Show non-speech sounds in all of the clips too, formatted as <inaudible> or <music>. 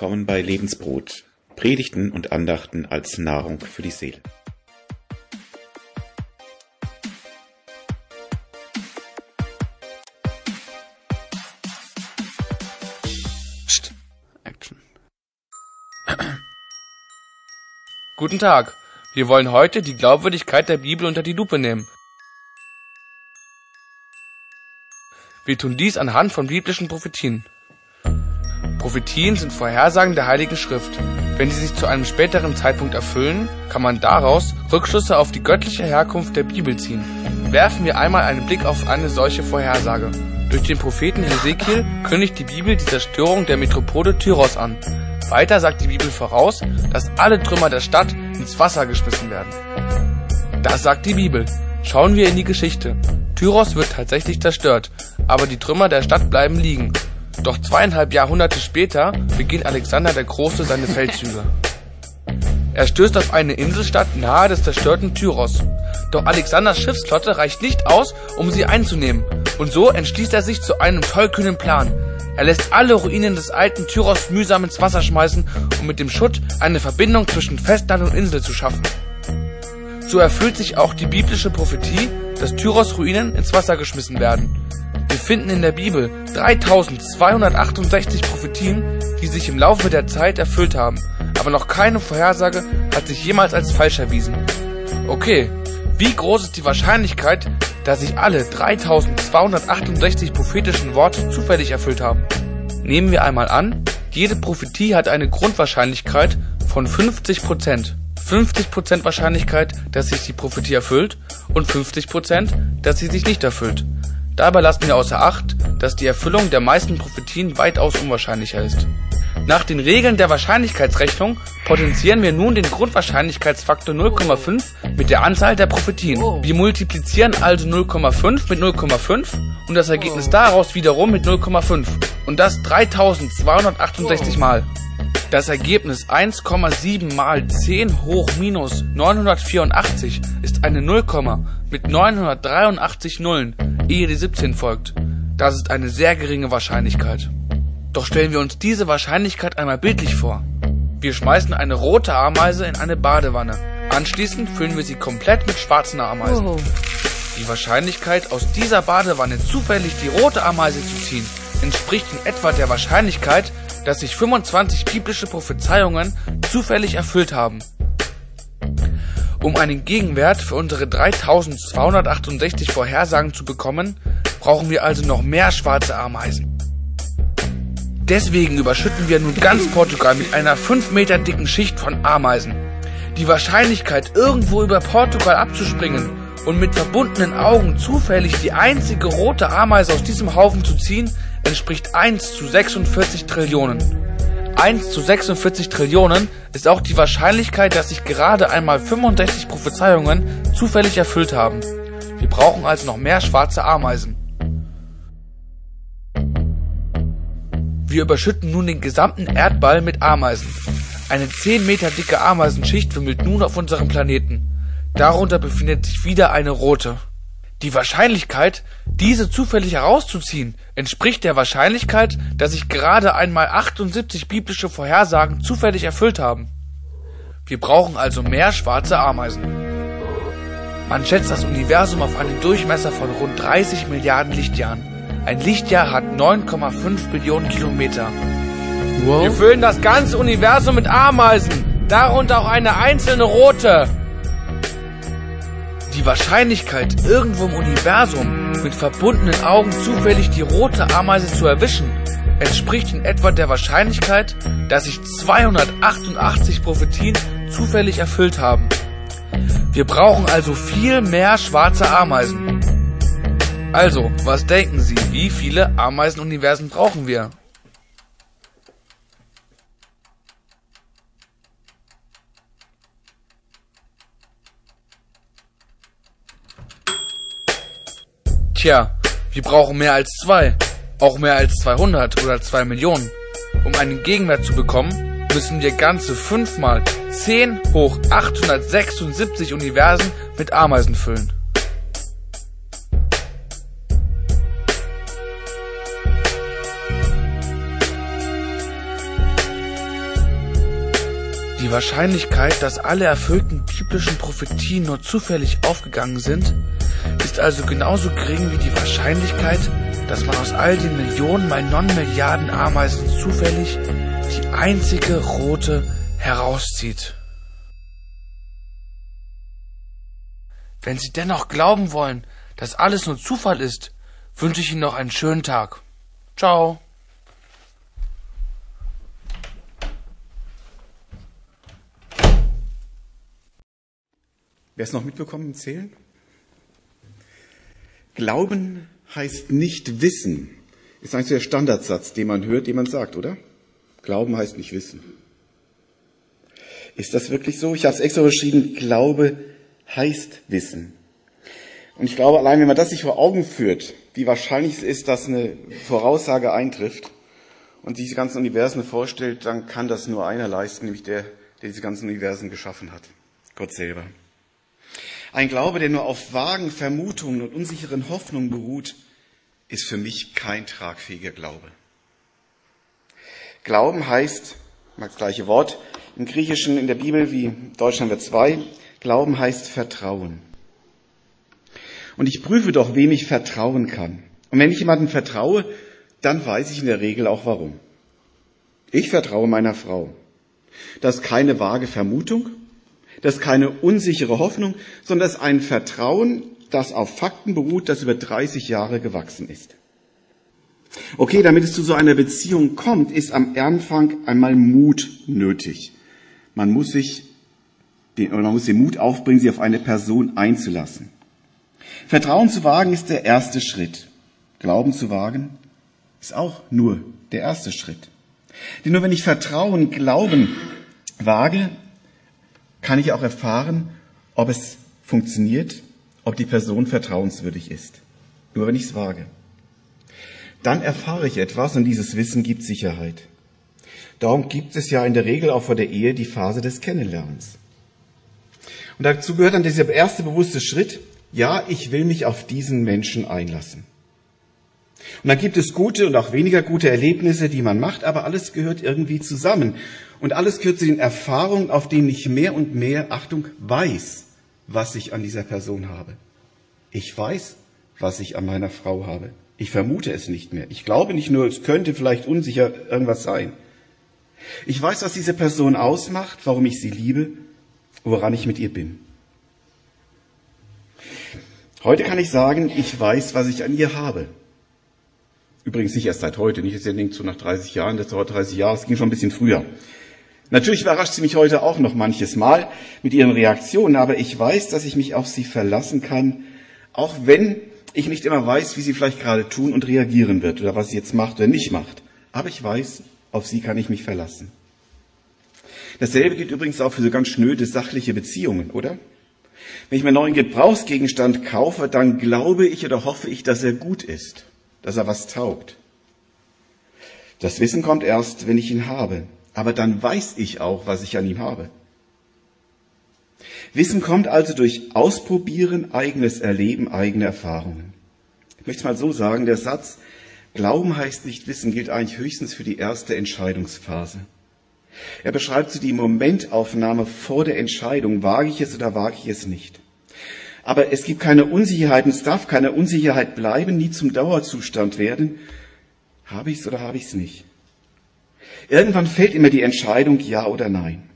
willkommen bei Lebensbrot, Predigten und Andachten als Nahrung für die Seele. Psst. Action. <clears throat> Guten Tag. Wir wollen heute die Glaubwürdigkeit der Bibel unter die Lupe nehmen. Wir tun dies anhand von biblischen Prophetien. Prophetien sind Vorhersagen der Heiligen Schrift. Wenn sie sich zu einem späteren Zeitpunkt erfüllen, kann man daraus Rückschlüsse auf die göttliche Herkunft der Bibel ziehen. Werfen wir einmal einen Blick auf eine solche Vorhersage. Durch den Propheten Hesekiel kündigt die Bibel die Zerstörung der Metropole Tyros an. Weiter sagt die Bibel voraus, dass alle Trümmer der Stadt ins Wasser geschmissen werden. Das sagt die Bibel. Schauen wir in die Geschichte. Tyros wird tatsächlich zerstört, aber die Trümmer der Stadt bleiben liegen. Doch zweieinhalb Jahrhunderte später beginnt Alexander der Große seine <laughs> Feldzüge. Er stößt auf eine Inselstadt nahe des zerstörten Tyros. Doch Alexanders Schiffsflotte reicht nicht aus, um sie einzunehmen. Und so entschließt er sich zu einem tollkühnen Plan. Er lässt alle Ruinen des alten Tyros mühsam ins Wasser schmeißen, um mit dem Schutt eine Verbindung zwischen Festland und Insel zu schaffen. So erfüllt sich auch die biblische Prophetie, dass Tyros Ruinen ins Wasser geschmissen werden. Wir finden in der Bibel 3268 Prophetien, die sich im Laufe der Zeit erfüllt haben, aber noch keine Vorhersage hat sich jemals als falsch erwiesen. Okay, wie groß ist die Wahrscheinlichkeit, dass sich alle 3268 prophetischen Worte zufällig erfüllt haben? Nehmen wir einmal an, jede Prophetie hat eine Grundwahrscheinlichkeit von 50% 50% Wahrscheinlichkeit, dass sich die Prophetie erfüllt und 50%, dass sie sich nicht erfüllt. Dabei lassen wir außer Acht, dass die Erfüllung der meisten Prophetien weitaus unwahrscheinlicher ist. Nach den Regeln der Wahrscheinlichkeitsrechnung potenzieren wir nun den Grundwahrscheinlichkeitsfaktor 0,5 mit der Anzahl der Prophetien. Wir multiplizieren also 0,5 mit 0,5 und das Ergebnis daraus wiederum mit 0,5 und das 3268 Mal. Das Ergebnis 1,7 mal 10 hoch minus 984 ist eine Nullkomma mit 983 Nullen, ehe die 17 folgt. Das ist eine sehr geringe Wahrscheinlichkeit. Doch stellen wir uns diese Wahrscheinlichkeit einmal bildlich vor. Wir schmeißen eine rote Ameise in eine Badewanne. Anschließend füllen wir sie komplett mit schwarzen Ameisen. Oh. Die Wahrscheinlichkeit, aus dieser Badewanne zufällig die rote Ameise zu ziehen, entspricht in etwa der Wahrscheinlichkeit, dass sich 25 biblische Prophezeiungen zufällig erfüllt haben. Um einen Gegenwert für unsere 3268 Vorhersagen zu bekommen, brauchen wir also noch mehr schwarze Ameisen. Deswegen überschütten wir nun ganz Portugal mit einer 5 Meter dicken Schicht von Ameisen. Die Wahrscheinlichkeit, irgendwo über Portugal abzuspringen und mit verbundenen Augen zufällig die einzige rote Ameise aus diesem Haufen zu ziehen, entspricht 1 zu 46 Trillionen. 1 zu 46 Trillionen ist auch die Wahrscheinlichkeit, dass sich gerade einmal 65 Prophezeiungen zufällig erfüllt haben. Wir brauchen also noch mehr schwarze Ameisen. Wir überschütten nun den gesamten Erdball mit Ameisen. Eine 10 Meter dicke Ameisenschicht wimmelt nun auf unserem Planeten. Darunter befindet sich wieder eine rote. Die Wahrscheinlichkeit, diese zufällig herauszuziehen, entspricht der Wahrscheinlichkeit, dass sich gerade einmal 78 biblische Vorhersagen zufällig erfüllt haben. Wir brauchen also mehr schwarze Ameisen. Man schätzt das Universum auf einen Durchmesser von rund 30 Milliarden Lichtjahren. Ein Lichtjahr hat 9,5 Billionen Kilometer. Wir füllen das ganze Universum mit Ameisen, darunter auch eine einzelne rote. Die Wahrscheinlichkeit, irgendwo im Universum mit verbundenen Augen zufällig die rote Ameise zu erwischen, entspricht in etwa der Wahrscheinlichkeit, dass sich 288 Prophetien zufällig erfüllt haben. Wir brauchen also viel mehr schwarze Ameisen. Also, was denken Sie, wie viele Ameisenuniversen brauchen wir? Tja, wir brauchen mehr als zwei, auch mehr als 200 oder 2 Millionen. Um einen Gegenwert zu bekommen, müssen wir ganze 5 mal 10 hoch 876 Universen mit Ameisen füllen. Die Wahrscheinlichkeit, dass alle erfüllten biblischen Prophetien nur zufällig aufgegangen sind, ist also genauso gering wie die Wahrscheinlichkeit, dass man aus all den Millionen mal Non-Milliarden Ameisen zufällig die einzige rote herauszieht. Wenn Sie dennoch glauben wollen, dass alles nur Zufall ist, wünsche ich Ihnen noch einen schönen Tag. Ciao. Wer es noch mitbekommen Zählen? Glauben heißt nicht wissen. Ist eigentlich so der Standardsatz, den man hört, den man sagt, oder? Glauben heißt nicht wissen. Ist das wirklich so? Ich habe es extra geschrieben, Glaube heißt Wissen. Und ich glaube, allein wenn man das sich vor Augen führt, wie wahrscheinlich es ist, dass eine Voraussage eintrifft und sich diese ganzen Universen vorstellt, dann kann das nur einer leisten, nämlich der, der diese ganzen Universen geschaffen hat. Gott selber. Ein Glaube, der nur auf vagen Vermutungen und unsicheren Hoffnungen beruht, ist für mich kein tragfähiger Glaube. Glauben heißt, das gleiche Wort, im Griechischen in der Bibel wie Deutschland wird zwei, Glauben heißt Vertrauen. Und ich prüfe doch, wem ich vertrauen kann. Und wenn ich jemandem vertraue, dann weiß ich in der Regel auch warum. Ich vertraue meiner Frau. Das ist keine vage Vermutung, das ist keine unsichere Hoffnung, sondern das ist ein Vertrauen, das auf Fakten beruht, das über 30 Jahre gewachsen ist. Okay, damit es zu so einer Beziehung kommt, ist am Anfang einmal Mut nötig. Man muss sich den, man muss den Mut aufbringen, sich auf eine Person einzulassen. Vertrauen zu wagen ist der erste Schritt. Glauben zu wagen ist auch nur der erste Schritt. Denn nur wenn ich Vertrauen, Glauben wage, kann ich auch erfahren, ob es funktioniert, ob die Person vertrauenswürdig ist. Nur wenn ich es wage. Dann erfahre ich etwas und dieses Wissen gibt Sicherheit. Darum gibt es ja in der Regel auch vor der Ehe die Phase des Kennenlernens. Und dazu gehört dann dieser erste bewusste Schritt, ja, ich will mich auf diesen Menschen einlassen. Und dann gibt es gute und auch weniger gute Erlebnisse, die man macht, aber alles gehört irgendwie zusammen. Und alles gehört zu den Erfahrungen, auf denen ich mehr und mehr, Achtung, weiß, was ich an dieser Person habe. Ich weiß, was ich an meiner Frau habe. Ich vermute es nicht mehr. Ich glaube nicht nur, es könnte vielleicht unsicher irgendwas sein. Ich weiß, was diese Person ausmacht, warum ich sie liebe, woran ich mit ihr bin. Heute kann ich sagen, ich weiß, was ich an ihr habe. Übrigens nicht erst seit heute, nicht jetzt denkt so nach 30 Jahren, das dauert 30 Jahre, es ging schon ein bisschen früher. Natürlich überrascht sie mich heute auch noch manches Mal mit ihren Reaktionen, aber ich weiß, dass ich mich auf sie verlassen kann, auch wenn ich nicht immer weiß, wie sie vielleicht gerade tun und reagieren wird oder was sie jetzt macht oder nicht macht. Aber ich weiß, auf sie kann ich mich verlassen. Dasselbe gilt übrigens auch für so ganz schnöde sachliche Beziehungen, oder? Wenn ich mir einen neuen Gebrauchsgegenstand kaufe, dann glaube ich oder hoffe ich, dass er gut ist, dass er was taugt. Das Wissen kommt erst, wenn ich ihn habe. Aber dann weiß ich auch, was ich an ihm habe. Wissen kommt also durch Ausprobieren, eigenes Erleben, eigene Erfahrungen. Ich möchte es mal so sagen, der Satz, Glauben heißt nicht Wissen, gilt eigentlich höchstens für die erste Entscheidungsphase. Er beschreibt so die Momentaufnahme vor der Entscheidung, wage ich es oder wage ich es nicht. Aber es gibt keine Unsicherheit, es darf keine Unsicherheit bleiben, nie zum Dauerzustand werden. Habe ich es oder habe ich es nicht? Irgendwann fällt immer die Entscheidung ja oder nein.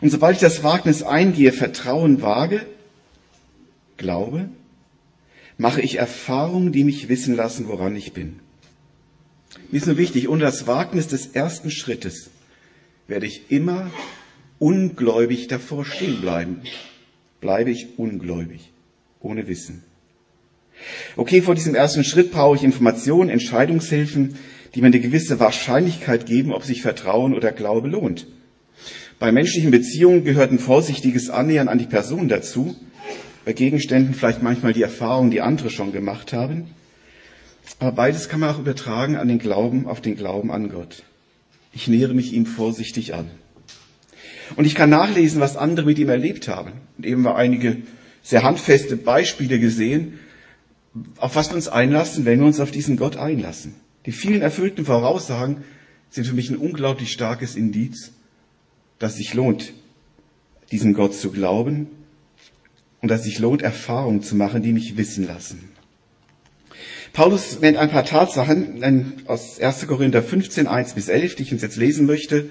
Und sobald ich das Wagnis eingehe, Vertrauen wage, glaube, mache ich Erfahrungen, die mich wissen lassen, woran ich bin. Mir ist nur wichtig, ohne das Wagnis des ersten Schrittes werde ich immer ungläubig davor stehen bleiben. Bleibe ich ungläubig, ohne Wissen. Okay, vor diesem ersten Schritt brauche ich Informationen, Entscheidungshilfen, die mir eine gewisse Wahrscheinlichkeit geben, ob sich Vertrauen oder Glaube lohnt. Bei menschlichen Beziehungen gehört ein vorsichtiges Annähern an die Person dazu, bei Gegenständen vielleicht manchmal die Erfahrung, die andere schon gemacht haben. Aber beides kann man auch übertragen an den Glauben, auf den Glauben an Gott. Ich nähere mich ihm vorsichtig an. Und ich kann nachlesen, was andere mit ihm erlebt haben. Und eben wir einige sehr handfeste Beispiele gesehen, auf was wir uns einlassen, wenn wir uns auf diesen Gott einlassen. Die vielen erfüllten Voraussagen sind für mich ein unglaublich starkes Indiz, dass sich lohnt, diesem Gott zu glauben und dass sich lohnt, Erfahrungen zu machen, die mich wissen lassen. Paulus nennt ein paar Tatsachen aus 1. Korinther 15, 1 bis 11, die ich uns jetzt lesen möchte.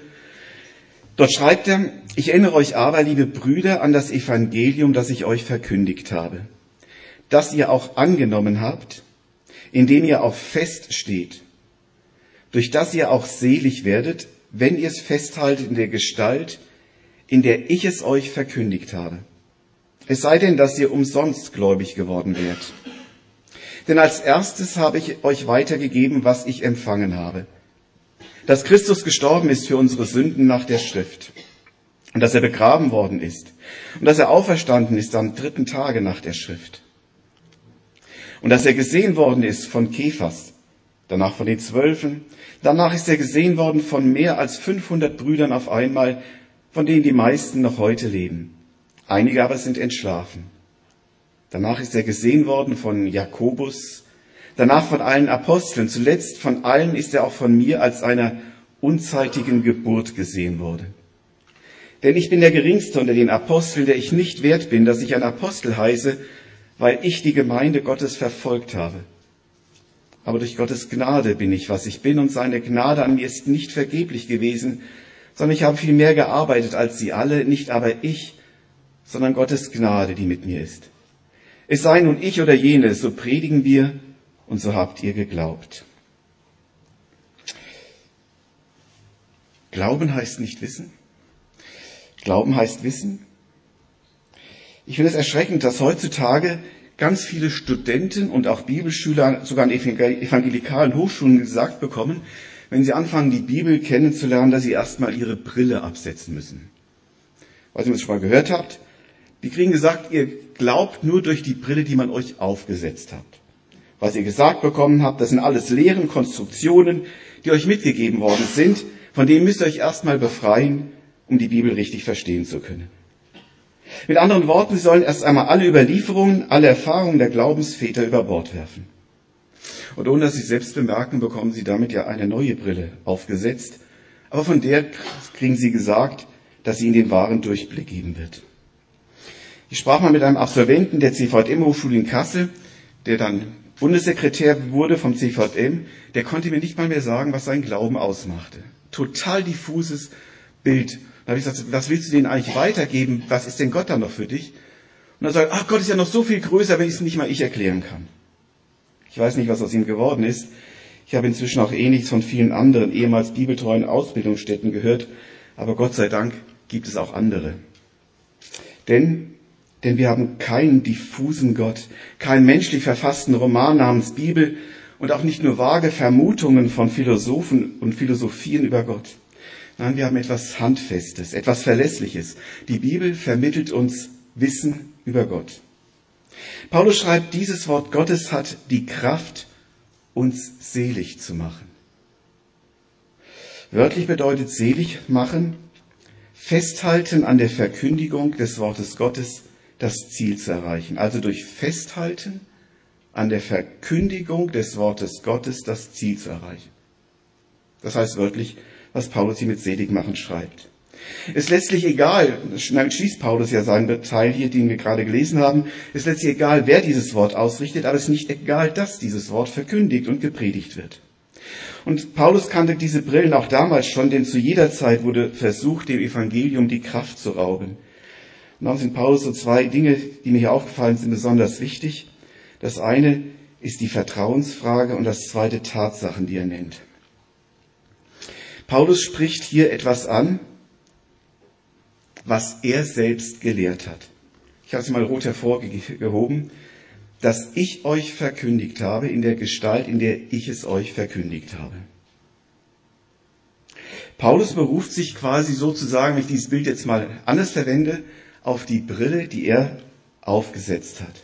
Dort schreibt er, ich erinnere euch aber, liebe Brüder, an das Evangelium, das ich euch verkündigt habe, das ihr auch angenommen habt, in dem ihr auch feststeht, durch das ihr auch selig werdet, wenn ihr es festhaltet in der Gestalt, in der ich es euch verkündigt habe. Es sei denn, dass ihr umsonst gläubig geworden wärt. Denn als erstes habe ich euch weitergegeben, was ich empfangen habe. Dass Christus gestorben ist für unsere Sünden nach der Schrift. Und dass er begraben worden ist. Und dass er auferstanden ist am dritten Tage nach der Schrift. Und dass er gesehen worden ist von Kephas, danach von den Zwölfen, danach ist er gesehen worden von mehr als 500 Brüdern auf einmal, von denen die meisten noch heute leben. Einige aber sind entschlafen. Danach ist er gesehen worden von Jakobus, danach von allen Aposteln, zuletzt von allen ist er auch von mir als einer unzeitigen Geburt gesehen worden. Denn ich bin der Geringste unter den Aposteln, der ich nicht wert bin, dass ich ein Apostel heiße, weil ich die Gemeinde Gottes verfolgt habe. Aber durch Gottes Gnade bin ich, was ich bin, und seine Gnade an mir ist nicht vergeblich gewesen, sondern ich habe viel mehr gearbeitet als sie alle, nicht aber ich, sondern Gottes Gnade, die mit mir ist. Es sei nun ich oder jene, so predigen wir und so habt ihr geglaubt. Glauben heißt nicht wissen. Glauben heißt wissen. Ich finde es erschreckend, dass heutzutage ganz viele Studenten und auch Bibelschüler, sogar an evangelikalen Hochschulen gesagt bekommen, wenn sie anfangen, die Bibel kennenzulernen, dass sie erstmal ihre Brille absetzen müssen. Weiß nicht, was ihr schon mal gehört habt. Die kriegen gesagt, ihr glaubt nur durch die Brille, die man euch aufgesetzt hat. Was ihr gesagt bekommen habt, das sind alles Lehren, Konstruktionen, die euch mitgegeben worden sind. Von denen müsst ihr euch erstmal befreien, um die Bibel richtig verstehen zu können. Mit anderen Worten, sie sollen erst einmal alle Überlieferungen, alle Erfahrungen der Glaubensväter über Bord werfen. Und ohne dass sie selbst bemerken, bekommen sie damit ja eine neue Brille aufgesetzt. Aber von der kriegen sie gesagt, dass sie ihnen den wahren Durchblick geben wird. Ich sprach mal mit einem Absolventen der CVM-Hochschule in Kassel, der dann Bundessekretär wurde vom CVM. Der konnte mir nicht mal mehr sagen, was sein Glauben ausmachte. Total diffuses Bild. Da habe ich gesagt, was willst du denen eigentlich weitergeben? Was ist denn Gott dann noch für dich? Und er sagt, ach Gott ist ja noch so viel größer, wenn ich es nicht mal ich erklären kann. Ich weiß nicht, was aus ihm geworden ist. Ich habe inzwischen auch ähnliches von vielen anderen ehemals bibeltreuen Ausbildungsstätten gehört. Aber Gott sei Dank gibt es auch andere. Denn denn wir haben keinen diffusen Gott, keinen menschlich verfassten Roman namens Bibel und auch nicht nur vage Vermutungen von Philosophen und Philosophien über Gott. Nein, wir haben etwas Handfestes, etwas Verlässliches. Die Bibel vermittelt uns Wissen über Gott. Paulus schreibt, dieses Wort Gottes hat die Kraft, uns selig zu machen. Wörtlich bedeutet selig machen, festhalten an der Verkündigung des Wortes Gottes das Ziel zu erreichen. Also durch Festhalten an der Verkündigung des Wortes Gottes das Ziel zu erreichen. Das heißt wörtlich, was Paulus hier mit Seligmachen schreibt. Es ist letztlich egal, schließt Paulus ja seinen Teil hier, den wir gerade gelesen haben, es ist letztlich egal, wer dieses Wort ausrichtet, aber es ist nicht egal, dass dieses Wort verkündigt und gepredigt wird. Und Paulus kannte diese Brillen auch damals schon, denn zu jeder Zeit wurde versucht, dem Evangelium die Kraft zu rauben. Sind Paulus so zwei Dinge, die mir hier aufgefallen sind, besonders wichtig. Das eine ist die Vertrauensfrage und das zweite Tatsachen, die er nennt. Paulus spricht hier etwas an, was er selbst gelehrt hat. Ich habe es mal rot hervorgehoben, dass ich euch verkündigt habe in der Gestalt, in der ich es euch verkündigt habe. Paulus beruft sich quasi sozusagen, wenn ich dieses Bild jetzt mal anders verwende, auf die Brille, die er aufgesetzt hat.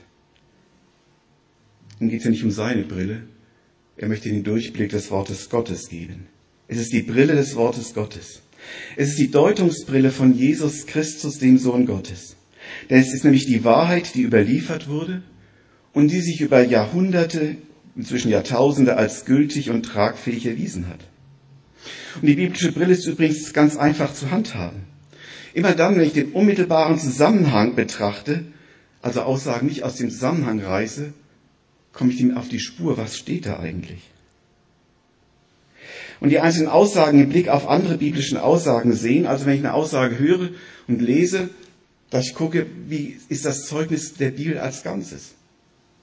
Nun geht es ja nicht um seine Brille. Er möchte den Durchblick des Wortes Gottes geben. Es ist die Brille des Wortes Gottes. Es ist die Deutungsbrille von Jesus Christus, dem Sohn Gottes. Denn es ist nämlich die Wahrheit, die überliefert wurde und die sich über Jahrhunderte, inzwischen Jahrtausende als gültig und tragfähig erwiesen hat. Und die biblische Brille ist übrigens ganz einfach zu handhaben. Immer dann, wenn ich den unmittelbaren Zusammenhang betrachte, also Aussagen nicht aus dem Zusammenhang reiße, komme ich dem auf die Spur, was steht da eigentlich? Und die einzelnen Aussagen im Blick auf andere biblischen Aussagen sehen, also wenn ich eine Aussage höre und lese, dass ich gucke, wie ist das Zeugnis der Bibel als Ganzes.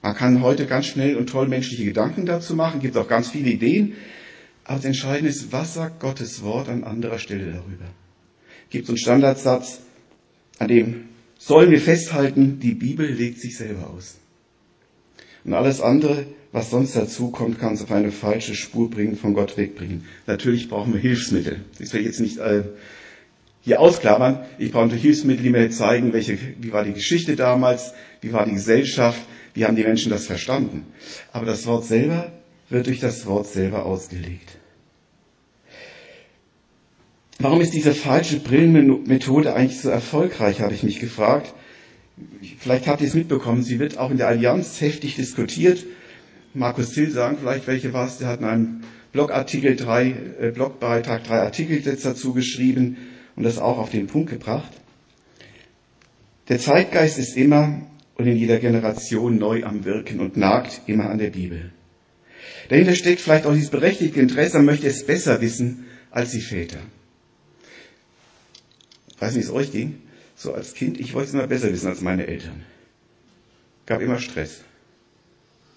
Man kann heute ganz schnell und toll menschliche Gedanken dazu machen, gibt auch ganz viele Ideen, aber das Entscheidende ist, was sagt Gottes Wort an anderer Stelle darüber? Gibt es einen Standardsatz, an dem sollen wir festhalten, die Bibel legt sich selber aus. Und alles andere, was sonst dazu kommt, kann uns auf eine falsche Spur bringen, von Gott wegbringen. Natürlich brauchen wir Hilfsmittel. Das will ich jetzt nicht äh, hier ausklammern. Ich brauche Hilfsmittel, die mir zeigen, welche, wie war die Geschichte damals, wie war die Gesellschaft, wie haben die Menschen das verstanden. Aber das Wort selber wird durch das Wort selber ausgelegt. Warum ist diese falsche Brillenmethode eigentlich so erfolgreich, habe ich mich gefragt. Vielleicht habt ihr es mitbekommen, sie wird auch in der Allianz heftig diskutiert. Markus Zill sagen vielleicht, welche war es, der hat in einem Blogartikel drei, äh, Blogbeitrag drei Artikel dazu geschrieben und das auch auf den Punkt gebracht. Der Zeitgeist ist immer und in jeder Generation neu am Wirken und nagt immer an der Bibel. Dahinter steckt vielleicht auch dieses berechtigte Interesse, man möchte es besser wissen als die Väter. Weiß nicht, wie es euch ging. So als Kind, ich wollte es immer besser wissen als meine Eltern. Gab immer Stress.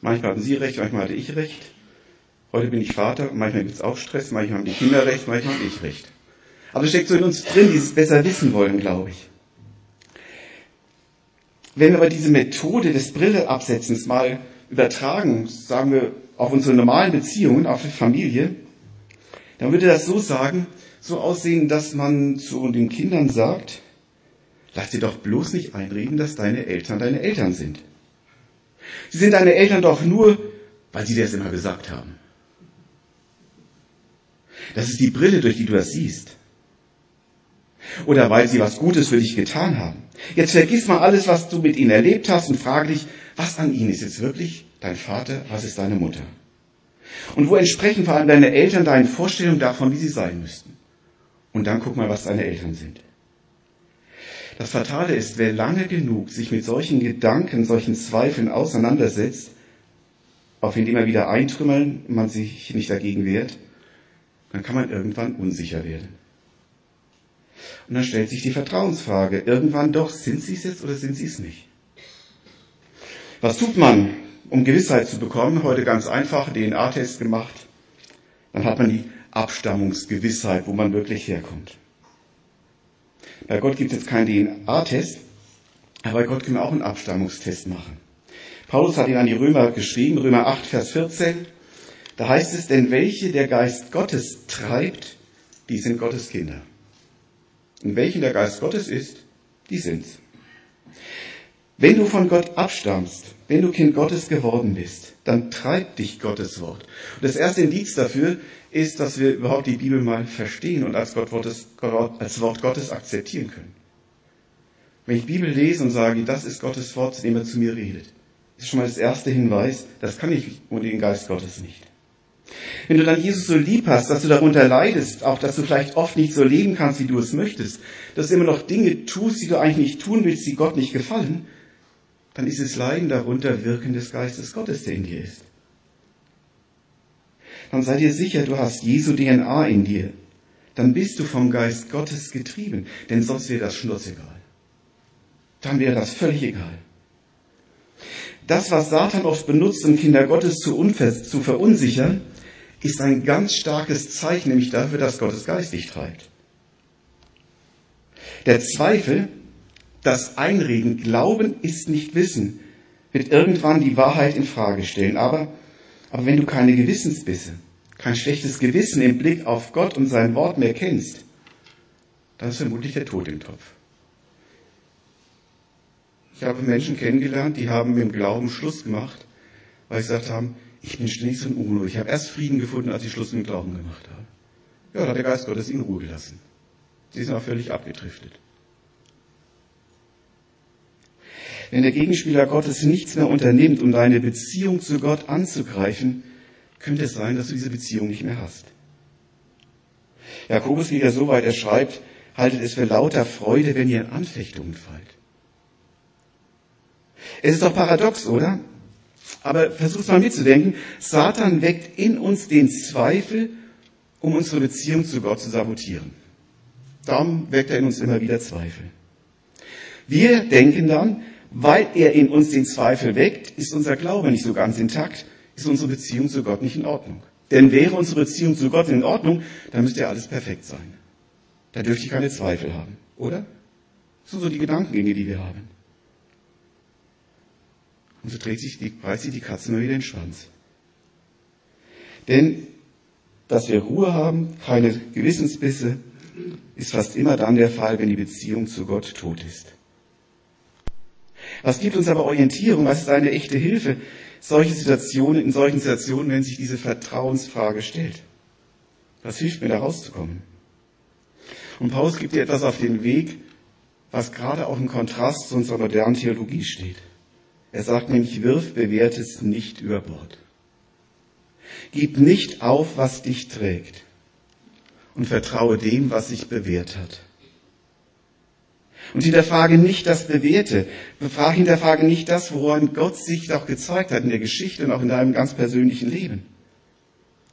Manchmal hatten sie recht, manchmal hatte ich recht. Heute bin ich Vater, manchmal gibt es auch Stress, manchmal haben die Kinder recht, manchmal habe ich recht. Aber es steckt so in uns drin, dieses besser wissen wollen, glaube ich. Wenn wir aber diese Methode des Brilleabsetzens mal übertragen, sagen wir, auf unsere normalen Beziehungen, auf die Familie, dann würde das so sagen, so aussehen, dass man zu den Kindern sagt, lass dir doch bloß nicht einreden, dass deine Eltern deine Eltern sind. Sie sind deine Eltern doch nur, weil sie dir das immer gesagt haben. Das ist die Brille, durch die du das siehst. Oder weil sie was Gutes für dich getan haben. Jetzt vergiss mal alles, was du mit ihnen erlebt hast und frage dich, was an ihnen ist jetzt wirklich dein Vater, was ist deine Mutter? Und wo entsprechen vor allem deine Eltern deinen Vorstellungen davon, wie sie sein müssten? Und dann guck mal, was deine Eltern sind. Das Fatale ist, wer lange genug sich mit solchen Gedanken, solchen Zweifeln auseinandersetzt, auf ihn immer wieder eintrümmeln, man sich nicht dagegen wehrt, dann kann man irgendwann unsicher werden. Und dann stellt sich die Vertrauensfrage, irgendwann doch, sind sie es jetzt oder sind sie es nicht? Was tut man, um Gewissheit zu bekommen? Heute ganz einfach, DNA-Test gemacht. Dann hat man die Abstammungsgewissheit, wo man wirklich herkommt. Bei Gott gibt es keinen DNA-Test, aber bei Gott können wir auch einen Abstammungstest machen. Paulus hat ihn an die Römer geschrieben, Römer 8, Vers 14. Da heißt es, denn welche der Geist Gottes treibt, die sind Gottes Kinder. In welchen der Geist Gottes ist, die sind's. Wenn du von Gott abstammst, wenn du Kind Gottes geworden bist, dann treibt dich Gottes Wort. Und das erste Indiz dafür ist, dass wir überhaupt die Bibel mal verstehen und als, Gott Gottes, als Wort Gottes akzeptieren können. Wenn ich Bibel lese und sage, das ist Gottes Wort, zu dem er zu mir redet, ist schon mal das erste Hinweis, das kann ich ohne den Geist Gottes nicht. Wenn du dann Jesus so lieb hast, dass du darunter leidest, auch dass du vielleicht oft nicht so leben kannst, wie du es möchtest, dass du immer noch Dinge tust, die du eigentlich nicht tun willst, die Gott nicht gefallen, dann ist es Leiden darunter Wirken des Geistes Gottes, der in dir ist. Dann sei dir sicher, du hast Jesu DNA in dir. Dann bist du vom Geist Gottes getrieben, denn sonst wäre das schnurzegal. Dann wäre das völlig egal. Das, was Satan oft benutzt, um Kinder Gottes zu, zu verunsichern, ist ein ganz starkes Zeichen, nämlich dafür, dass Gottes Geist dich treibt. Der Zweifel, das Einreden, Glauben ist nicht Wissen, wird irgendwann die Wahrheit in Frage stellen. Aber, aber wenn du keine Gewissensbisse, kein schlechtes Gewissen im Blick auf Gott und sein Wort mehr kennst, dann ist vermutlich der Tod im Topf. Ich habe Menschen kennengelernt, die haben mit dem Glauben Schluss gemacht, weil sie gesagt haben, ich bin so in Unruhe. Ich habe erst Frieden gefunden, als ich Schluss mit dem Glauben gemacht habe. Ja, da hat der Geist Gottes in Ruhe gelassen. Sie sind auch völlig abgedriftet. Wenn der Gegenspieler Gottes nichts mehr unternimmt, um deine Beziehung zu Gott anzugreifen, könnte es sein, dass du diese Beziehung nicht mehr hast. Jakobus geht ja so weit, er schreibt, haltet es für lauter Freude, wenn ihr in Anfechtungen fallt. Es ist doch paradox, oder? Aber versucht mal mitzudenken. Satan weckt in uns den Zweifel, um unsere Beziehung zu Gott zu sabotieren. Darum weckt er in uns immer wieder Zweifel. Wir denken dann, weil er in uns den Zweifel weckt, ist unser Glaube nicht so ganz intakt, ist unsere Beziehung zu Gott nicht in Ordnung. Denn wäre unsere Beziehung zu Gott in Ordnung, dann müsste ja alles perfekt sein. Da dürfte ich keine Zweifel haben, oder? Das sind so die Gedankengänge, die wir haben. Und so dreht sich die, beißt sich die Katze immer wieder den Schwanz. Denn, dass wir Ruhe haben, keine Gewissensbisse, ist fast immer dann der Fall, wenn die Beziehung zu Gott tot ist. Was gibt uns aber Orientierung? Was ist eine echte Hilfe? Solche Situationen, in solchen Situationen, wenn sich diese Vertrauensfrage stellt. Was hilft mir da rauszukommen? Und Paulus gibt dir etwas auf den Weg, was gerade auch im Kontrast zu unserer modernen Theologie steht. Er sagt nämlich, wirf Bewährtes nicht über Bord. Gib nicht auf, was dich trägt und vertraue dem, was sich bewährt hat. Und hinterfrage nicht das Bewährte. Hinterfrage nicht das, woran Gott sich doch gezeigt hat in der Geschichte und auch in deinem ganz persönlichen Leben.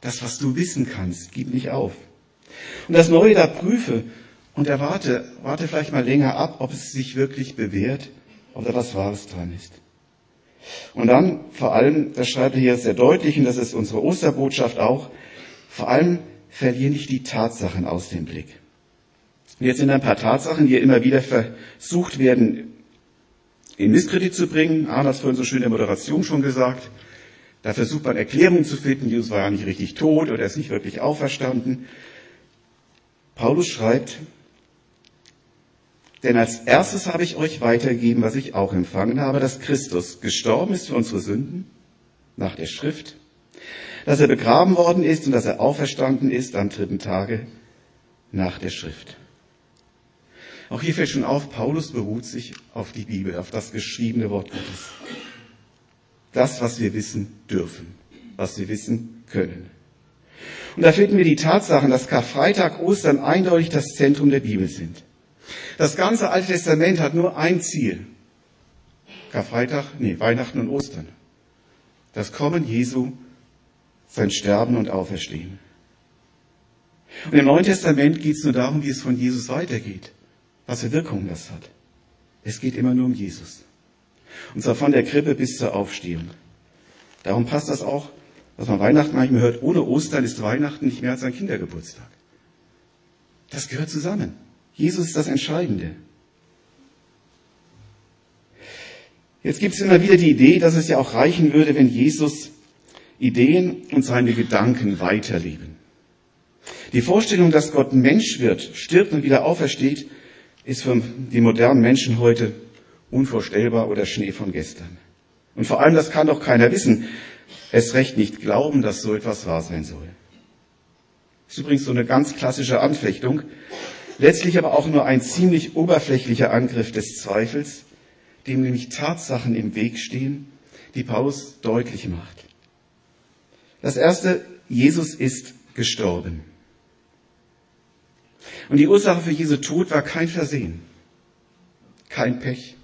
Das, was du wissen kannst, gib nicht auf. Und das Neue da prüfe und erwarte, warte vielleicht mal länger ab, ob es sich wirklich bewährt, ob da was Wahres dran ist. Und dann vor allem, das schreibt er hier sehr deutlich, und das ist unsere Osterbotschaft auch, vor allem verliere nicht die Tatsachen aus dem Blick. Und jetzt sind ein paar Tatsachen, die immer wieder versucht werden, in Misskredit zu bringen. Arne hat es vorhin so schön in der Moderation schon gesagt. Da versucht man Erklärungen zu finden. Jesus war ja nicht richtig tot oder ist nicht wirklich auferstanden. Paulus schreibt, denn als erstes habe ich euch weitergegeben, was ich auch empfangen habe, dass Christus gestorben ist für unsere Sünden, nach der Schrift, dass er begraben worden ist und dass er auferstanden ist am dritten Tage nach der Schrift. Auch hier fällt schon auf, Paulus beruht sich auf die Bibel, auf das geschriebene Wort Gottes. Das, was wir wissen dürfen, was wir wissen können. Und da finden wir die Tatsachen, dass Karfreitag, Ostern eindeutig das Zentrum der Bibel sind. Das ganze Alte Testament hat nur ein Ziel. Karfreitag, nee, Weihnachten und Ostern. Das Kommen Jesu, sein Sterben und Auferstehen. Und im Neuen Testament geht es nur darum, wie es von Jesus weitergeht, was für Wirkungen das hat. Es geht immer nur um Jesus. Und zwar von der Krippe bis zur Aufstehung. Darum passt das auch, was man Weihnachten manchmal hört, ohne Ostern ist Weihnachten nicht mehr als ein Kindergeburtstag. Das gehört zusammen. Jesus ist das Entscheidende. Jetzt gibt es immer wieder die Idee, dass es ja auch reichen würde, wenn Jesus Ideen und seine Gedanken weiterleben. Die Vorstellung, dass Gott Mensch wird, stirbt und wieder aufersteht, ist für die modernen Menschen heute unvorstellbar oder Schnee von gestern. Und vor allem, das kann doch keiner wissen. Es recht nicht glauben, dass so etwas wahr sein soll. Das ist übrigens so eine ganz klassische Anfechtung, letztlich aber auch nur ein ziemlich oberflächlicher Angriff des Zweifels, dem nämlich Tatsachen im Weg stehen, die Paulus deutlich macht. Das erste, Jesus ist gestorben. Und die Ursache für Jesu Tod war kein Versehen, kein Pech,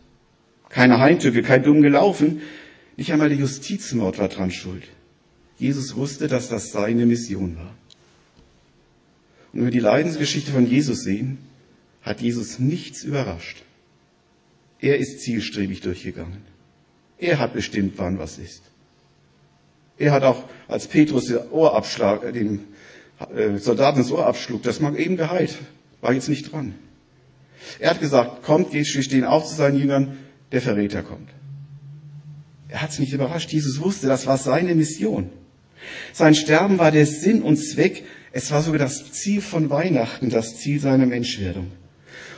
keine Heimtücke, kein dumm gelaufen, nicht einmal der Justizmord war dran schuld. Jesus wusste, dass das seine Mission war. Und wenn wir die Leidensgeschichte von Jesus sehen, hat Jesus nichts überrascht. Er ist zielstrebig durchgegangen. Er hat bestimmt, wann was ist. Er hat auch, als Petrus den Ohrabschlag, den äh, Soldaten das Ohr abschlug, das mag eben geheilt, war jetzt nicht dran. Er hat gesagt, kommt, wir stehen auch zu seinen Jüngern, der Verräter kommt. Er hat es nicht überrascht. Jesus wusste, das war seine Mission. Sein Sterben war der Sinn und Zweck es war sogar das Ziel von Weihnachten, das Ziel seiner Menschwerdung.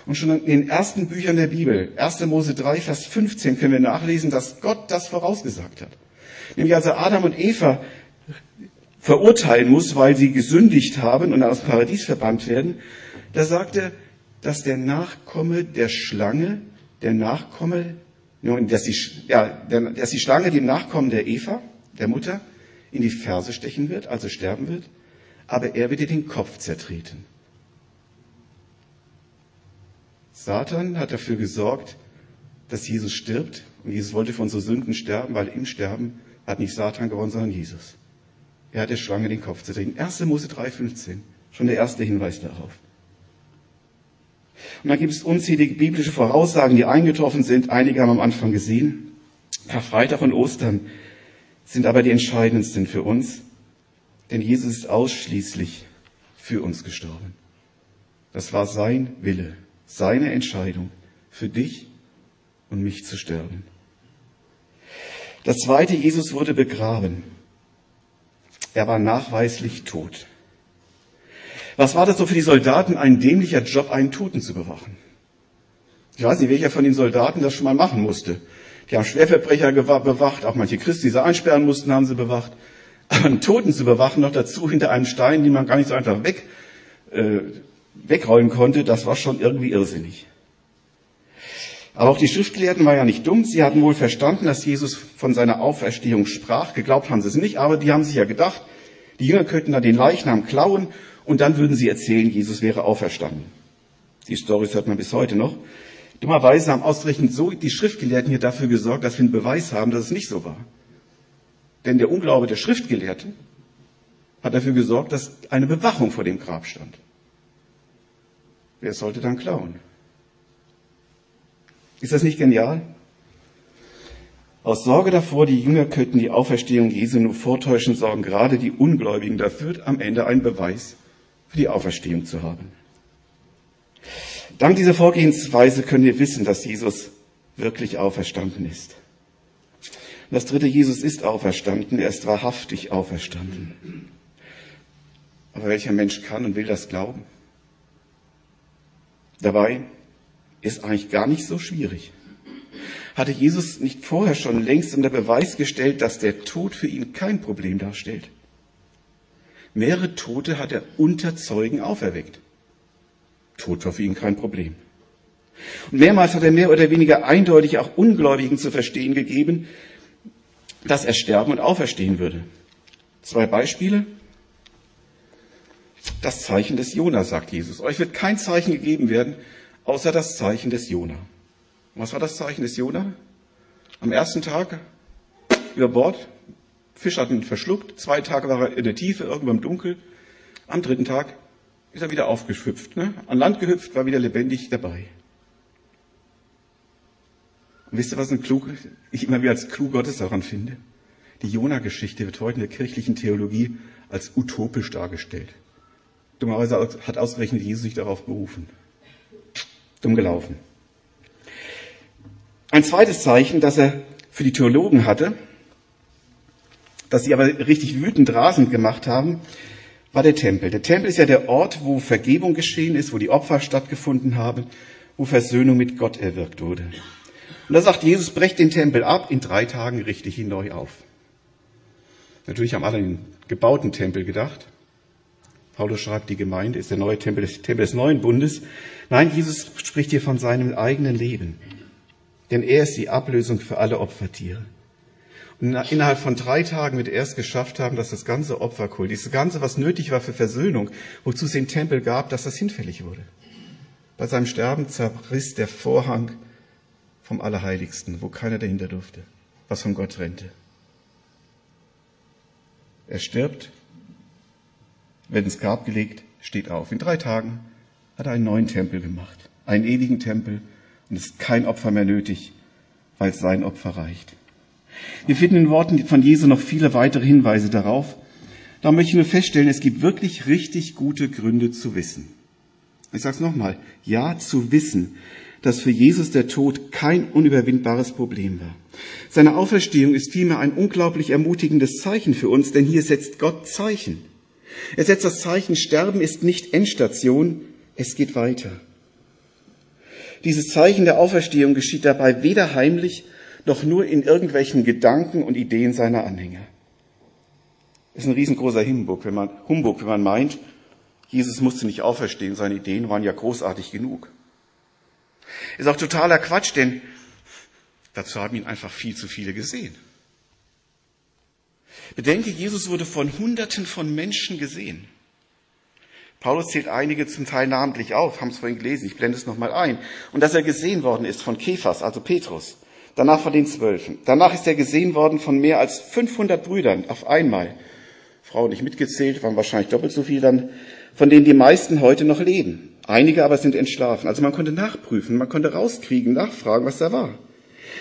Und schon in den ersten Büchern der Bibel, 1. Mose 3, Vers 15, können wir nachlesen, dass Gott das vorausgesagt hat. Nämlich als Adam und Eva verurteilen muss, weil sie gesündigt haben und aus Paradies verbannt werden, da sagt er, dass der Nachkomme der Schlange, der Nachkomme, dass die, ja, dass die Schlange dem Nachkommen der Eva, der Mutter, in die Ferse stechen wird, also sterben wird, aber er wird dir den Kopf zertreten. Satan hat dafür gesorgt, dass Jesus stirbt. Und Jesus wollte für unsere Sünden sterben, weil im Sterben hat nicht Satan gewonnen, sondern Jesus. Er hat der Schlange den Kopf zertreten. 1. Mose 3,15. Schon der erste Hinweis darauf. Und dann gibt es unzählige biblische Voraussagen, die eingetroffen sind. Einige haben am Anfang gesehen. Karfreitag und Ostern sind aber die entscheidendsten für uns, denn Jesus ist ausschließlich für uns gestorben. Das war sein Wille, seine Entscheidung, für dich und mich zu sterben. Das zweite, Jesus wurde begraben. Er war nachweislich tot. Was war das so für die Soldaten? Ein dämlicher Job, einen Toten zu bewachen. Ich weiß nicht, welcher von den Soldaten das schon mal machen musste. Die haben Schwerverbrecher bewacht, auch manche Christen, die sie einsperren mussten, haben sie bewacht. Aber einen Toten zu bewachen, noch dazu hinter einem Stein, den man gar nicht so einfach weg, äh, wegrollen konnte, das war schon irgendwie irrsinnig. Aber auch die Schriftgelehrten waren ja nicht dumm. Sie hatten wohl verstanden, dass Jesus von seiner Auferstehung sprach. Geglaubt haben sie es nicht, aber die haben sich ja gedacht, die Jünger könnten da den Leichnam klauen und dann würden sie erzählen, Jesus wäre auferstanden. Die Storys hört man bis heute noch. Dummerweise haben ausgerechnet so die Schriftgelehrten hier dafür gesorgt, dass wir einen Beweis haben, dass es nicht so war. Denn der Unglaube der Schriftgelehrten hat dafür gesorgt, dass eine Bewachung vor dem Grab stand. Wer sollte dann klauen? Ist das nicht genial? Aus Sorge davor, die Jünger könnten die Auferstehung Jesu nur vortäuschen, sorgen gerade die Ungläubigen dafür, am Ende einen Beweis für die Auferstehung zu haben. Dank dieser Vorgehensweise können wir wissen, dass Jesus wirklich auferstanden ist. Das dritte, Jesus ist auferstanden, er ist wahrhaftig auferstanden. Aber welcher Mensch kann und will das glauben? Dabei ist eigentlich gar nicht so schwierig. Hatte Jesus nicht vorher schon längst unter Beweis gestellt, dass der Tod für ihn kein Problem darstellt? Mehrere Tote hat er unter Zeugen auferweckt. Tod war für ihn kein Problem. Und mehrmals hat er mehr oder weniger eindeutig auch Ungläubigen zu verstehen gegeben, dass er sterben und auferstehen würde. Zwei Beispiele. Das Zeichen des Jona, sagt Jesus. Euch wird kein Zeichen gegeben werden, außer das Zeichen des Jona. Was war das Zeichen des Jona? Am ersten Tag über Bord, Fisch hat ihn verschluckt, zwei Tage war er in der Tiefe, irgendwo im Dunkel. Am dritten Tag ist er wieder aufgehüpft, ne? an Land gehüpft, war wieder lebendig dabei. Und wisst ihr, was ein klug, ich immer wieder als klug Gottes daran finde? Die Jona-Geschichte wird heute in der kirchlichen Theologie als utopisch dargestellt. Dummerweise hat ausgerechnet Jesus sich darauf berufen. Dumm gelaufen. Ein zweites Zeichen, das er für die Theologen hatte, das sie aber richtig wütend rasend gemacht haben, war der Tempel. Der Tempel ist ja der Ort, wo Vergebung geschehen ist, wo die Opfer stattgefunden haben, wo Versöhnung mit Gott erwirkt wurde. Und da sagt Jesus, brecht den Tempel ab, in drei Tagen richte ich ihn neu auf. Natürlich haben alle an den gebauten Tempel gedacht. Paulus schreibt, die Gemeinde ist der neue Tempel, des Tempel des neuen Bundes. Nein, Jesus spricht hier von seinem eigenen Leben. Denn er ist die Ablösung für alle Opfertiere. Und innerhalb von drei Tagen wird er es geschafft haben, dass das ganze Opferkult, dieses Ganze, was nötig war für Versöhnung, wozu es den Tempel gab, dass das hinfällig wurde. Bei seinem Sterben zerriss der Vorhang vom Allerheiligsten, wo keiner dahinter durfte, was von Gott trennte. Er stirbt, wird ins Grab gelegt, steht auf. In drei Tagen hat er einen neuen Tempel gemacht, einen ewigen Tempel, und es ist kein Opfer mehr nötig, weil sein Opfer reicht. Wir finden in Worten von Jesu noch viele weitere Hinweise darauf. Da möchte ich nur feststellen, es gibt wirklich richtig gute Gründe zu wissen. Ich sage es nochmal, ja zu wissen, dass für Jesus der Tod kein unüberwindbares Problem war. Seine Auferstehung ist vielmehr ein unglaublich ermutigendes Zeichen für uns, denn hier setzt Gott Zeichen. Er setzt das Zeichen, Sterben ist nicht Endstation, es geht weiter. Dieses Zeichen der Auferstehung geschieht dabei weder heimlich noch nur in irgendwelchen Gedanken und Ideen seiner Anhänger. Das ist ein riesengroßer Humbug, wenn man, Humbug, wenn man meint, Jesus musste nicht auferstehen, seine Ideen waren ja großartig genug. Ist auch totaler Quatsch, denn dazu haben ihn einfach viel zu viele gesehen. Bedenke, Jesus wurde von Hunderten von Menschen gesehen. Paulus zählt einige zum Teil namentlich auf, haben es vorhin gelesen, ich blende es nochmal ein. Und dass er gesehen worden ist von Kephas, also Petrus, danach von den Zwölfen. Danach ist er gesehen worden von mehr als 500 Brüdern auf einmal. Frauen nicht mitgezählt, waren wahrscheinlich doppelt so viel dann, von denen die meisten heute noch leben. Einige aber sind entschlafen. Also man konnte nachprüfen, man konnte rauskriegen, nachfragen, was da war.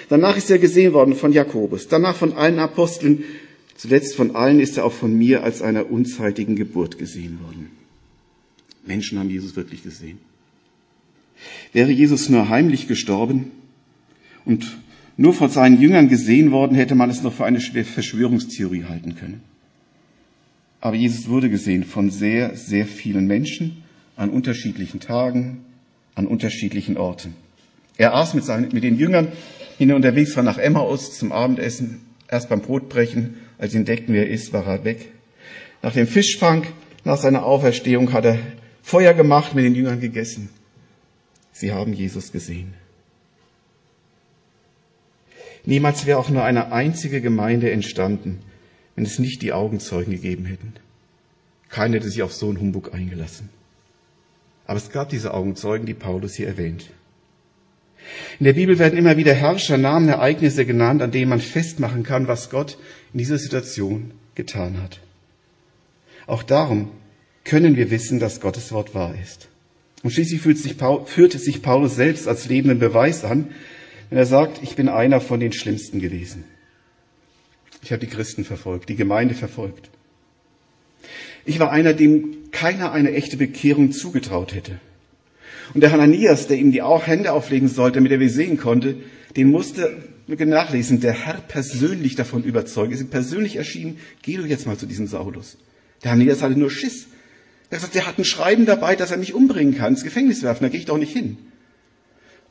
Danach ist er gesehen worden von Jakobus, danach von allen Aposteln, zuletzt von allen ist er auch von mir als einer unzeitigen Geburt gesehen worden. Menschen haben Jesus wirklich gesehen. Wäre Jesus nur heimlich gestorben und nur von seinen Jüngern gesehen worden, hätte man es noch für eine Verschwörungstheorie halten können. Aber Jesus wurde gesehen von sehr, sehr vielen Menschen an unterschiedlichen Tagen, an unterschiedlichen Orten. Er aß mit, seinen, mit den Jüngern, hin unterwegs war nach Emmaus zum Abendessen, erst beim Brotbrechen, als sie entdeckten, wer er ist, war er weg. Nach dem Fischfang, nach seiner Auferstehung hat er Feuer gemacht, mit den Jüngern gegessen. Sie haben Jesus gesehen. Niemals wäre auch nur eine einzige Gemeinde entstanden, wenn es nicht die Augenzeugen gegeben hätten. Keiner hätte sich auf so einen Humbug eingelassen. Aber es gab diese Augenzeugen, die Paulus hier erwähnt. In der Bibel werden immer wieder Herrscher, Namen, Ereignisse genannt, an denen man festmachen kann, was Gott in dieser Situation getan hat. Auch darum können wir wissen, dass Gottes Wort wahr ist. Und schließlich fühlt sich, führte sich Paulus selbst als lebenden Beweis an, wenn er sagt, ich bin einer von den Schlimmsten gewesen. Ich habe die Christen verfolgt, die Gemeinde verfolgt. Ich war einer, dem keiner eine echte Bekehrung zugetraut hätte. Und der Hananias, der ihm die Hände auflegen sollte, damit er wir sehen konnte, den musste nachlesen, der Herr persönlich davon überzeugen. Ist ihm persönlich erschienen, geh du jetzt mal zu diesem Saulus. Der Hananias hatte nur Schiss. Er hat gesagt, der hat ein Schreiben dabei, dass er mich umbringen kann, ins Gefängnis werfen, da gehe ich doch nicht hin.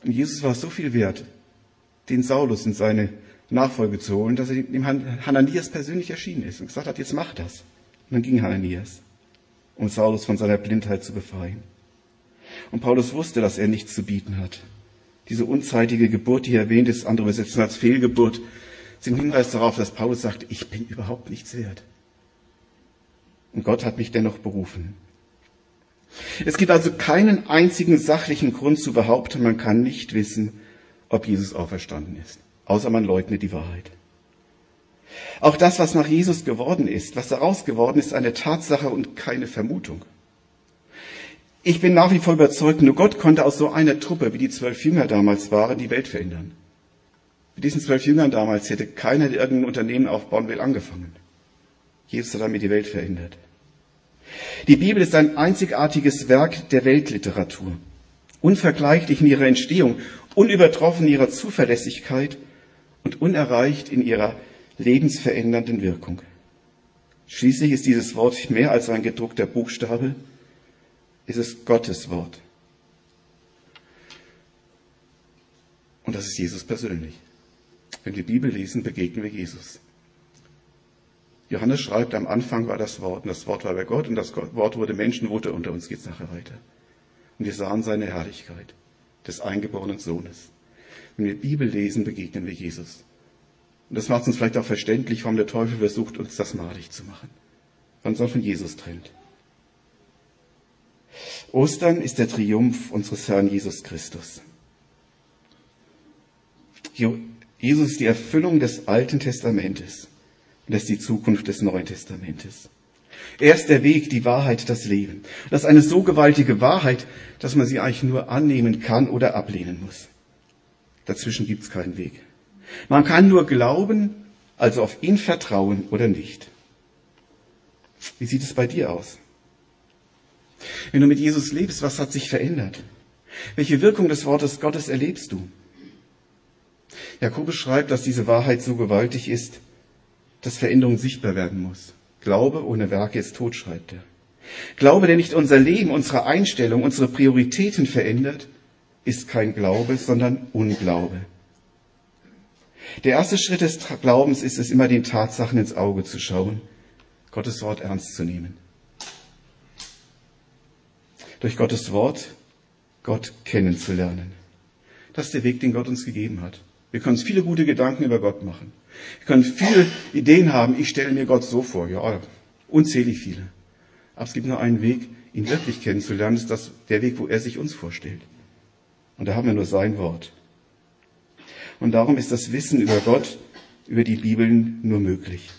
Und Jesus war so viel wert, den Saulus in seine Nachfolge zu holen, dass er dem Hananias persönlich erschienen ist und gesagt hat, jetzt mach das. Und dann ging Hananias, um Saulus von seiner Blindheit zu befreien. Und Paulus wusste, dass er nichts zu bieten hat. Diese unzeitige Geburt, die hier erwähnt ist, andere übersetzen als Fehlgeburt, sind Hinweis darauf, dass Paulus sagt, ich bin überhaupt nichts wert. Und Gott hat mich dennoch berufen. Es gibt also keinen einzigen sachlichen Grund zu behaupten, man kann nicht wissen, ob Jesus auferstanden ist, außer man leugnet die Wahrheit. Auch das, was nach Jesus geworden ist, was daraus geworden ist, eine Tatsache und keine Vermutung. Ich bin nach wie vor überzeugt, nur Gott konnte aus so einer Truppe, wie die zwölf Jünger damals waren, die Welt verändern. Mit diesen zwölf Jüngern damals hätte keiner, irgendein Unternehmen aufbauen will, angefangen. Jesus hat damit die Welt verändert. Die Bibel ist ein einzigartiges Werk der Weltliteratur. Unvergleichlich in ihrer Entstehung, unübertroffen in ihrer Zuverlässigkeit und unerreicht in ihrer lebensverändernden Wirkung. Schließlich ist dieses Wort mehr als ein gedruckter Buchstabe, ist es Gottes Wort. Und das ist Jesus persönlich. Wenn wir Bibel lesen, begegnen wir Jesus. Johannes schreibt, am Anfang war das Wort und das Wort war bei Gott und das Wort wurde Menschen, wohnte unter uns, geht's nachher weiter. Und wir sahen seine Herrlichkeit des eingeborenen Sohnes. Wenn wir Bibel lesen, begegnen wir Jesus. Und das macht uns vielleicht auch verständlich, warum der Teufel versucht, uns das malig zu machen. Weil uns auch von Jesus trennt. Ostern ist der Triumph unseres Herrn Jesus Christus. Jesus ist die Erfüllung des Alten Testamentes und das ist die Zukunft des Neuen Testamentes. Er ist der Weg, die Wahrheit, das Leben. Das ist eine so gewaltige Wahrheit, dass man sie eigentlich nur annehmen kann oder ablehnen muss. Dazwischen gibt es keinen Weg. Man kann nur glauben, also auf ihn vertrauen oder nicht. Wie sieht es bei dir aus? Wenn du mit Jesus lebst, was hat sich verändert? Welche Wirkung des Wortes Gottes erlebst du? Jakobus schreibt, dass diese Wahrheit so gewaltig ist, dass Veränderung sichtbar werden muss. Glaube ohne Werke ist tot, schreibt er. Glaube, der nicht unser Leben, unsere Einstellung, unsere Prioritäten verändert, ist kein Glaube, sondern Unglaube. Der erste Schritt des Glaubens ist es, immer den Tatsachen ins Auge zu schauen, Gottes Wort ernst zu nehmen durch Gottes Wort Gott kennenzulernen. Das ist der Weg, den Gott uns gegeben hat. Wir können uns viele gute Gedanken über Gott machen. Wir können viele Ideen haben. Ich stelle mir Gott so vor. Ja, unzählig viele. Aber es gibt nur einen Weg, ihn wirklich kennenzulernen, ist das der Weg, wo er sich uns vorstellt. Und da haben wir nur sein Wort. Und darum ist das Wissen über Gott, über die Bibeln nur möglich.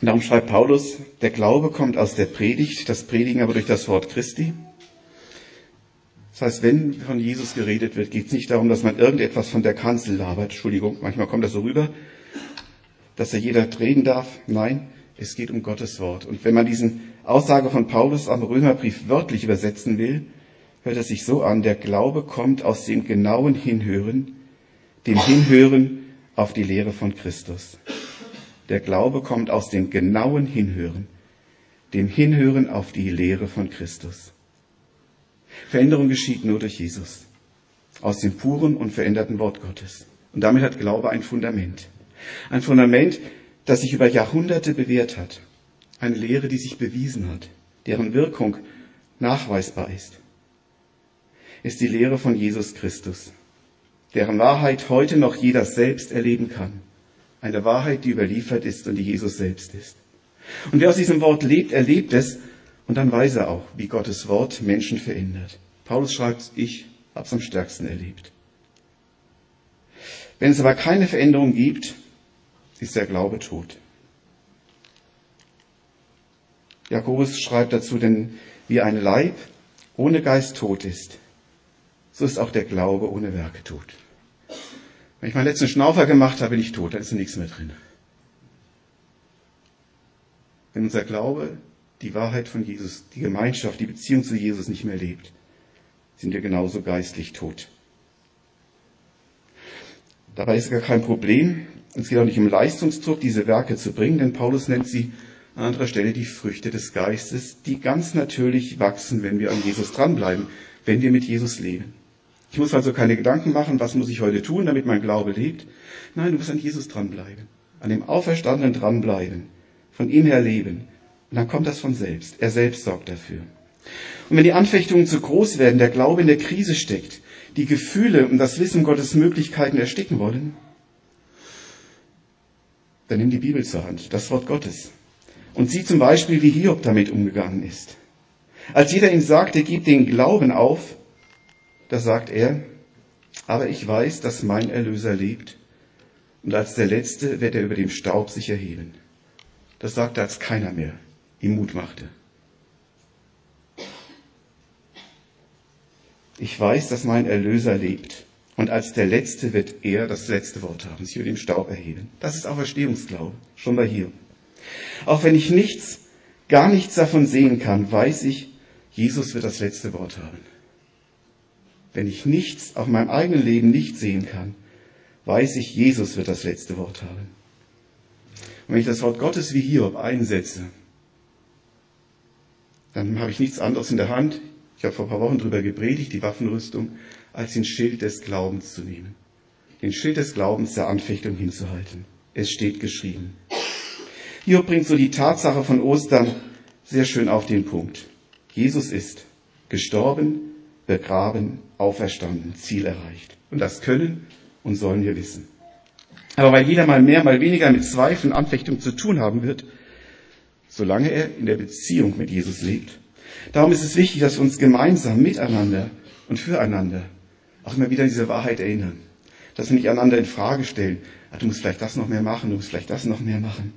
Und darum schreibt Paulus, der Glaube kommt aus der Predigt, das Predigen aber durch das Wort Christi. Das heißt, wenn von Jesus geredet wird, geht es nicht darum, dass man irgendetwas von der Kanzel labert. Entschuldigung, manchmal kommt das so rüber, dass da jeder reden darf. Nein, es geht um Gottes Wort. Und wenn man diesen Aussage von Paulus am Römerbrief wörtlich übersetzen will, hört es sich so an, der Glaube kommt aus dem genauen Hinhören, dem Hinhören auf die Lehre von Christus. Der Glaube kommt aus dem genauen Hinhören, dem Hinhören auf die Lehre von Christus. Veränderung geschieht nur durch Jesus, aus dem puren und veränderten Wort Gottes. Und damit hat Glaube ein Fundament. Ein Fundament, das sich über Jahrhunderte bewährt hat. Eine Lehre, die sich bewiesen hat, deren Wirkung nachweisbar ist. Ist die Lehre von Jesus Christus, deren Wahrheit heute noch jeder selbst erleben kann. Eine Wahrheit, die überliefert ist und die Jesus selbst ist. Und wer aus diesem Wort lebt, erlebt es und dann weiß er auch, wie Gottes Wort Menschen verändert. Paulus schreibt, ich hab's am stärksten erlebt. Wenn es aber keine Veränderung gibt, ist der Glaube tot. Jakobus schreibt dazu, denn wie ein Leib ohne Geist tot ist, so ist auch der Glaube ohne Werke tot. Wenn ich meinen letzten Schnaufer gemacht habe, bin ich tot, dann ist nichts mehr drin. Wenn unser Glaube die Wahrheit von Jesus, die Gemeinschaft, die Beziehung zu Jesus nicht mehr lebt, sind wir genauso geistlich tot. Dabei ist gar kein Problem. Es geht auch nicht um Leistungsdruck, diese Werke zu bringen, denn Paulus nennt sie an anderer Stelle die Früchte des Geistes, die ganz natürlich wachsen, wenn wir an Jesus dranbleiben, wenn wir mit Jesus leben. Ich muss also keine Gedanken machen, was muss ich heute tun, damit mein Glaube lebt. Nein, du musst an Jesus dranbleiben, an dem Auferstandenen dranbleiben, von ihm her leben, und dann kommt das von selbst. Er selbst sorgt dafür. Und wenn die Anfechtungen zu groß werden, der Glaube in der Krise steckt, die Gefühle und das Wissen Gottes Möglichkeiten ersticken wollen, dann nimm die Bibel zur Hand, das Wort Gottes. Und sieh zum Beispiel, wie Hiob damit umgegangen ist. Als jeder ihm sagte, gib den Glauben auf, da sagt er, aber ich weiß, dass mein Erlöser lebt, und als der Letzte wird er über dem Staub sich erheben. Das sagt er als keiner mehr ihm Mut machte. Ich weiß, dass mein Erlöser lebt. Und als der Letzte wird er das letzte Wort haben, sich über den Staub erheben. Das ist Auferstehungsglaube, schon bei hier. Auch wenn ich nichts, gar nichts davon sehen kann, weiß ich, Jesus wird das letzte Wort haben. Wenn ich nichts auf meinem eigenen Leben nicht sehen kann, weiß ich, Jesus wird das letzte Wort haben. Und wenn ich das Wort Gottes wie Hiob einsetze, dann habe ich nichts anderes in der Hand. Ich habe vor ein paar Wochen darüber gepredigt, die Waffenrüstung, als den Schild des Glaubens zu nehmen. Den Schild des Glaubens der Anfechtung hinzuhalten. Es steht geschrieben. Hiob bringt so die Tatsache von Ostern sehr schön auf den Punkt. Jesus ist gestorben, begraben, auferstanden, Ziel erreicht. Und das können und sollen wir wissen. Aber weil jeder mal mehr, mal weniger mit Zweifeln, Anfechtung zu tun haben wird, solange er in der Beziehung mit Jesus lebt. Darum ist es wichtig, dass wir uns gemeinsam miteinander und füreinander auch immer wieder diese Wahrheit erinnern. Dass wir nicht einander in Frage stellen, ah, du musst vielleicht das noch mehr machen, du musst vielleicht das noch mehr machen.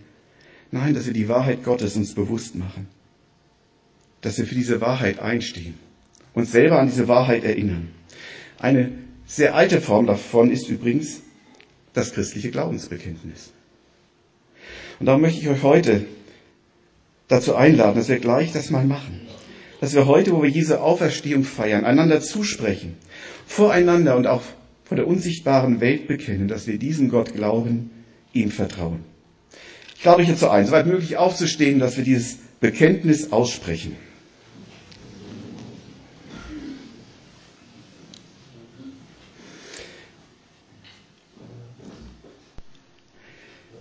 Nein, dass wir die Wahrheit Gottes uns bewusst machen. Dass wir für diese Wahrheit einstehen. Uns selber an diese Wahrheit erinnern. Eine sehr alte Form davon ist übrigens das christliche Glaubensbekenntnis. Und darum möchte ich euch heute dazu einladen, dass wir gleich das mal machen. Dass wir heute, wo wir diese Auferstehung feiern, einander zusprechen, voreinander und auch vor der unsichtbaren Welt bekennen, dass wir diesem Gott glauben, ihm vertrauen. Ich lade euch dazu ein, soweit möglich aufzustehen, dass wir dieses Bekenntnis aussprechen.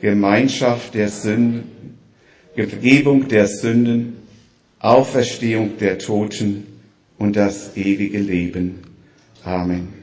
Gemeinschaft der Sünden, Vergebung der Sünden, Auferstehung der Toten und das ewige Leben. Amen.